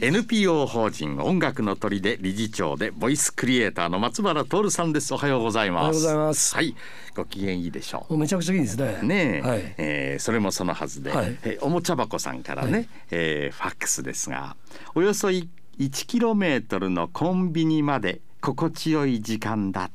NPO 法人音楽の鳥で理事長でボイスクリエイターの松原徹さんです。おはようございます。おはようございます。はい。ご機嫌いいでしょう。めちゃくちゃいいですね。ねえ、はい、えーそれもそのはずで、はい。えーおもちゃ箱さんからね、はい。えーファックスですがおよそい1キロメートルのコンビニまで心地よい時間だ。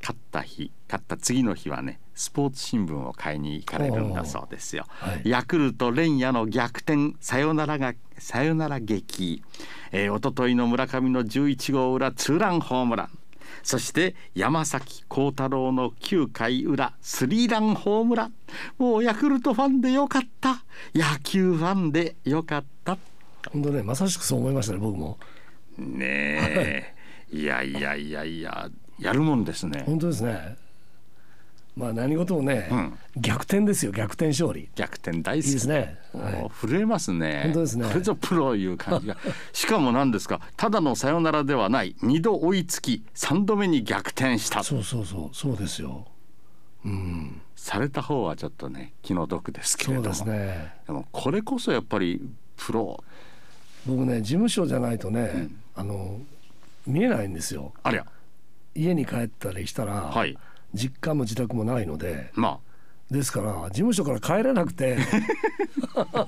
勝った日勝った次の日はねスポーツ新聞を買いに行かれるんだそうですよ。はい。ヤクルト連夜の逆転サヨナラがサヨナラ劇、えー、一昨日の村上の11号裏ツーランホームラン。そして山崎幸太郎の9回裏スリーランホームラン。もうヤクルトファンでよかった。野球ファンでよかった。本当ねまさしくそう思いましたね僕も。ねえ。いやいやいやいややるもんですね。本当ですねまあ何事もね、うん逆転ですよ逆転勝利い逆転大好きいですね、はもう震えますね。本当ですねこれぞプロいう感じが。しかも何ですか？ただのサヨナラではない。二度追いつき、三度目に逆転したい、。そうそうそうそうですようんされた方はちょっとね気の毒ですけれども。そうですねでもこれこそやっぱりプロ。僕ね事務所じゃないとね、あの見えないんですよありゃ。家に帰ったりしたら、はい。実家も自宅もないのでまですから事務所から帰れなくて。あ。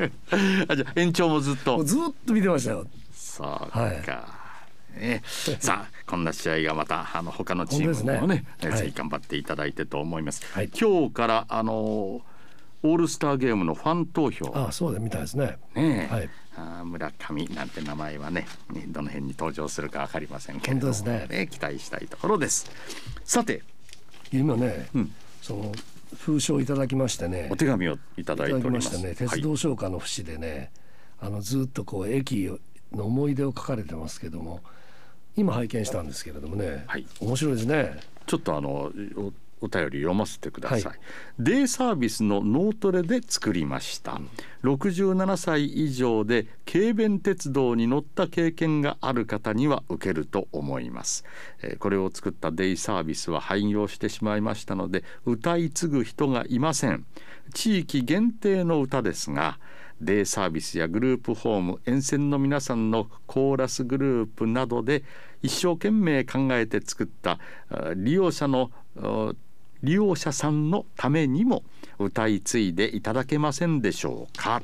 あじゃあ延長もずっと。ずっと見てましたよ。そうか。はい。ね、さあこんな試合がまたあの他のチームも本ね。ねはい。ぜひ頑張っていただいてと思います。はい。今日からあのオールスターゲームのファン投票。あそうでみたいですね。ねえ、はい。あー村上なんて名前はねねどの辺に登場するかわかりませんけれども。本当ですね。期待したいところです。さて今ね、うん。その封書をいただきましてね。お手紙をいただいておりましたね鉄道商家の節でね、あのずっとこう駅の思い出を書かれてますけども今拝見したんですけれどもね、はい。面白いですね。ちょっとあのおお便り読ませてください、はい。デイサービスの脳トレで作りました、67歳以上で軽便鉄道に乗った経験がある方には受けると思います、えーこれを作ったデイサービスは廃業してしまいましたので歌い継ぐ人がいません。地域限定の歌ですがデイサービスやグループホーム沿線の皆さんのコーラスグループなどで一生懸命考えて作ったあ利用者のあ利用者さんのためにも歌い継いでいただけませんでしょうか？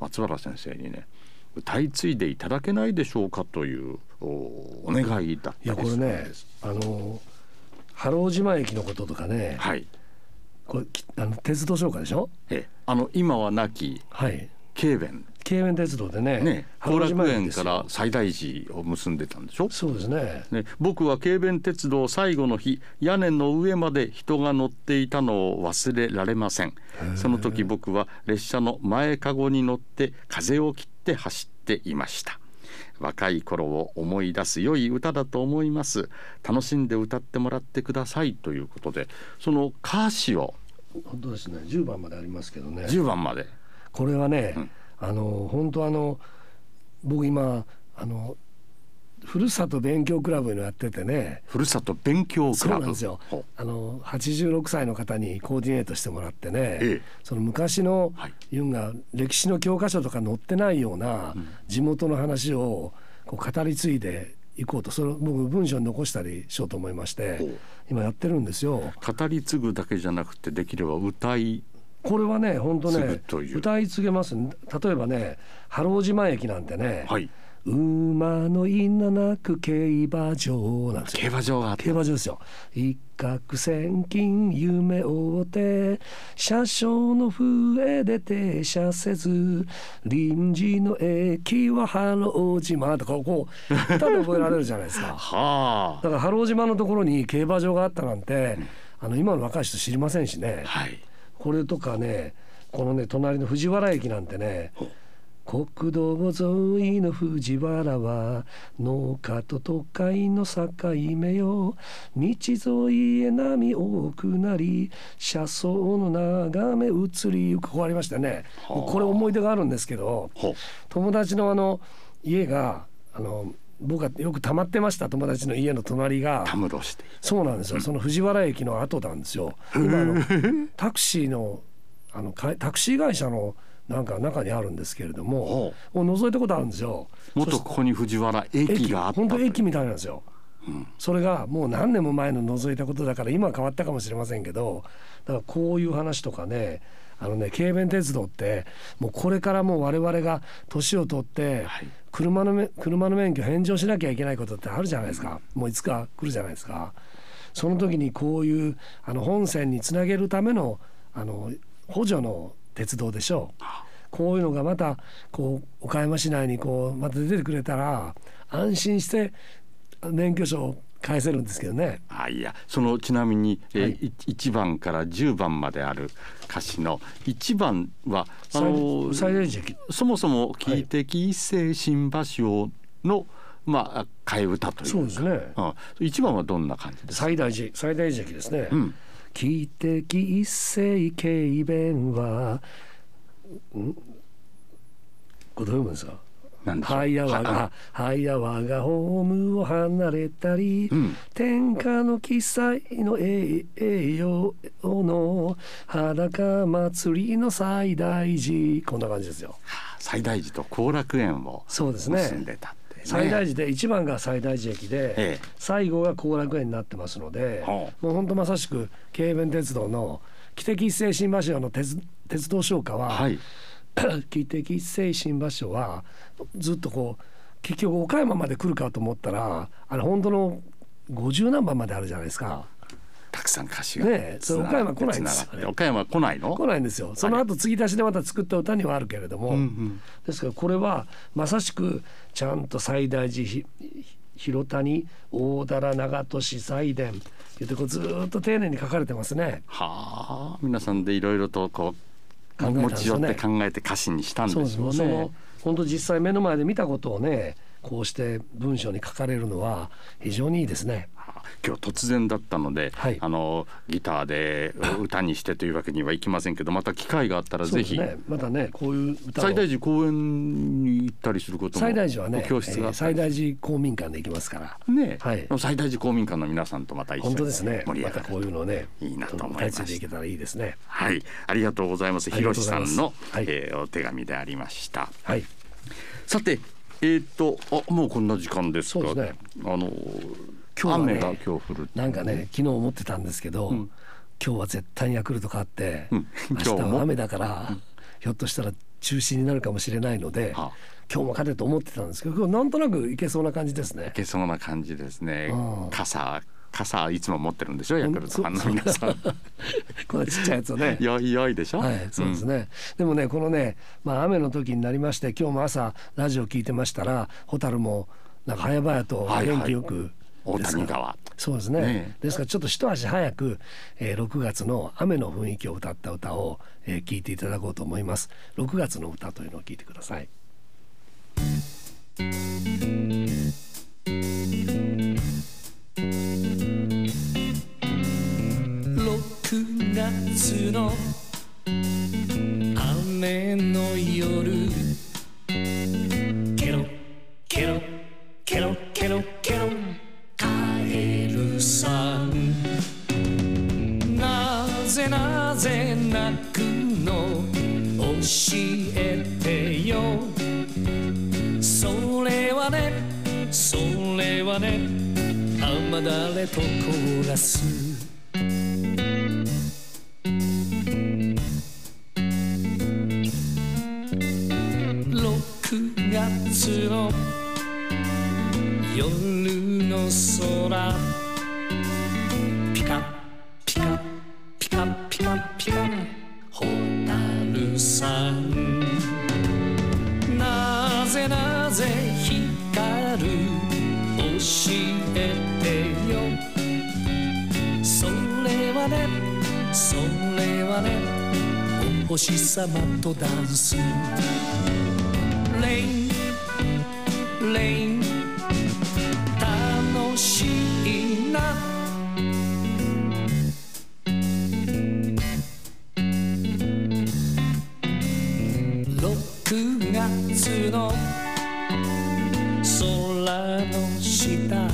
松原先生にね歌い継いでいただけないでしょうかというおお願いだったいやこれねあの原尾島駅のこととかね、はい。これきあの鉄道唱歌でしょ？えあの今はなきはい。軽便軽便鉄道でねね後楽園からよ。西大寺を結んでたんでしょ？そうですね。ね、僕は軽便鉄道最後の日屋根の上まで人が乗っていたのを忘れられません。その時僕は列車の前かごに乗って風を切って走っていました。若い頃を思い出す良い歌だと思います。楽しんで歌ってもらってくださいということでその歌詞を本当ですね。10番までありますけどね。10番まで。これはね、うんあの本当あの僕今あのふるさと勉強クラブのやっててね。ふるさと勉強クそうラブなんですよ。ほあの86歳の方にコーディネートしてもらってね、ええ。その昔の、はい。ユンが歴史の教科書とか載ってないような地元の話をこう語り継いでいこうとそれを僕文章に残したりしようと思いまして。今やってるんですよ。語り継ぐだけじゃなくてできれば歌いこれはね本当ね歌い継げます例えばね原尾島駅なんてね、はい。馬のいななく競馬場なんですよ。競馬場があった。競馬場ですよ。一攫千金夢を追って車掌の笛で停車せず臨時の駅はハロー島とかこう歌で覚えられるじゃないですか。はだからハロー島のところに競馬場があったなんて、あの今の若い人知りませんしね。あはいこれとかねこのね隣の藤原駅なんてね国道沿いの藤原は農家と都会の境目よ。道沿いへ波多くなり車窓の眺め移りゆく。こうありましたね。はあ。これ思い出があるんですけど友達のあの家があの僕がよく溜まってました友達の家の隣が。たむろしてそうなんですよ、その藤原駅の後なんですよ。今あのタクシーのあのかタクシー会社のなんか中にあるんですけれどもほもう覗いたことあるんですよ。もっとここに藤原駅があった本当駅みたいなんですよ。それがもう何年も前の覗いたことだから今は変わったかもしれませんけどだからこういう話とかねあのね軽便鉄道ってもうこれからもう我々が年を取ってはい車のめ車の免許返上しなきゃいけないことってあるじゃないですか。もういつか来るじゃないですか。その時にこういうあの本線につなげるためのあの補助の鉄道でしょう。こういうのがまたこう岡山市内にこうまた出てくれたら安心して免許証を返せるんですけどね。あいやそのちなみに、えーはいい1番から10番まである歌詞の1番はあの最大時期そもそも「汽笛一世新橋を」の、まあ替え歌というそうですね。うん、1番はどんな感じですか、最大時最大時期ですね。うん、汽笛一世軽便は、ん？これどう読むんですか？なんでしょう。はいやわはが、ホームを離れたり、うん。天下の記載の栄養の裸祭りの最大寺こんな感じですよ。最大寺と後楽園をそうですね。結んでたって、ね、最大寺で一番が最大寺駅で、ええ。最後が後楽園になってますので、はもう本当まさしく京弁鉄道の汽笛一世新橋用の鉄鉄道商家は、はい 汽笛一世新橋所はずっとこう結局岡山まで来るかと思ったらあれ本当の50何番まであるじゃないですか。たくさん歌詞がねえそれ岡山来ないんですよ。岡山来ないの？来ないんですよ。その後継ぎ足しでまた作った歌にはあるけれども、うんうん。ですからこれはまさしくちゃんと西大寺ひ広谷大棚長門市西殿言ってこうずーっと丁寧に書かれてますね。はあ皆さんでいろいろとこう持ち寄って考えて歌詞にしたんでですもうそのしょうね。本当実際目の前で見たことをねこうして文章に書かれるのは非常にいいですね。はあ今日突然だったので、はいあのギターで 歌にしてというわけにはいきませんけどまた機会があったらぜひ、ね。またねこういう最大寺公園に行ったりすることも最大寺はね、教室があえー最大寺公民館で行きますから。ね、はい最大寺公民館の皆さんとまた一緒本当にですね。盛り上がるまたこういうのね、いいなと思いま歌いした継いでいけたらいいですね。はい、ありがとうございます。ひろしさんの、はいえーお手紙でありました。はい。さて、えっ、と、あ、もうこんな時間ですか。そうですねあの、今日はね雨が今日降る。なんかね、昨日思ってたんですけど、ん今日は絶対にヤクルト勝って、うん明日は雨だから、ひょっとしたら中止になるかもしれないので、はあ今日も勝てると思ってたんですけど、なんとなくいけそうな感じですねい。けそうな感じですねうん。傘、傘いつも持ってるんでしょ？ヤクルトファンの皆さん。このちっちゃいやつをね。よいよいでしょ？はい、そうですね、でもねこのね、まあ、雨の時になりまして今日も朝ラジオ聞いてましたら蛍もなんか早々とはいはい。元気よく、大ですか？ら谷川。そうですね。ねですからちょっと一足早く、えー、6月の雨の雰囲気を歌った歌を、えー、聞いていただこうと思います。6月の歌というのを聞いてください月の雨の夜。ケロケロケロケロケロ。帰るさん。なぜなぜ泣くの？教えてよ。それはねそれはね。雨だれとコーラの空。ピカピカピカピカピカホタルさん。なぜなぜ光る？教えてよ。それはねそれはねお星様とダンス。レインレイン。しいな。6月の空の下。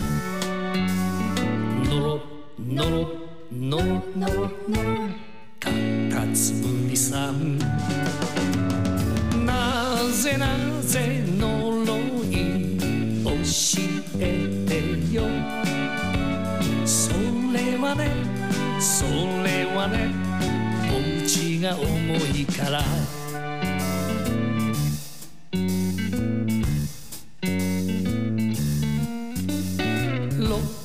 のろのろのろのろのろ。かかつむりさん。なぜなぜ呪ね。それはねお家が重いから。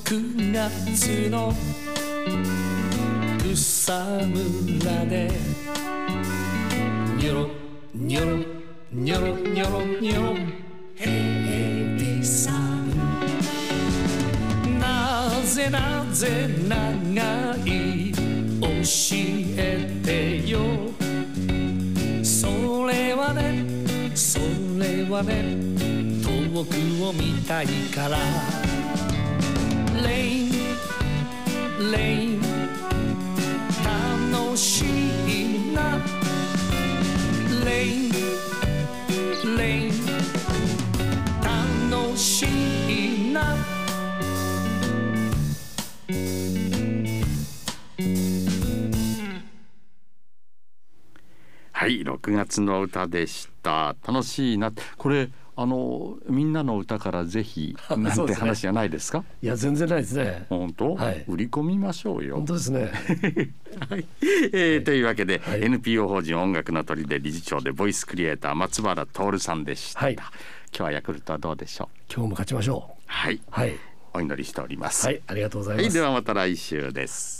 6月の草むらでニョロニョロニョロニョロニョロ。ぜなぜ長い教えてよ。それはねそれはね遠くを見たいから。レインレイン。6月の歌でした。楽しいなこれあのみんなの歌からぜひ なんて話じゃないですか？いや全然ないですね。本当、はい。売り込みましょうよ。本当ですね。はい、えーというわけで、はい。NPO 法人音楽の鳥で理事長でボイスクリエイター松原徹さんでした、はい。今日はヤクルトはどうでしょう？今日も勝ちましょう。はい。はい。お祈りしております、はいありがとうございはい、ますではまた来週です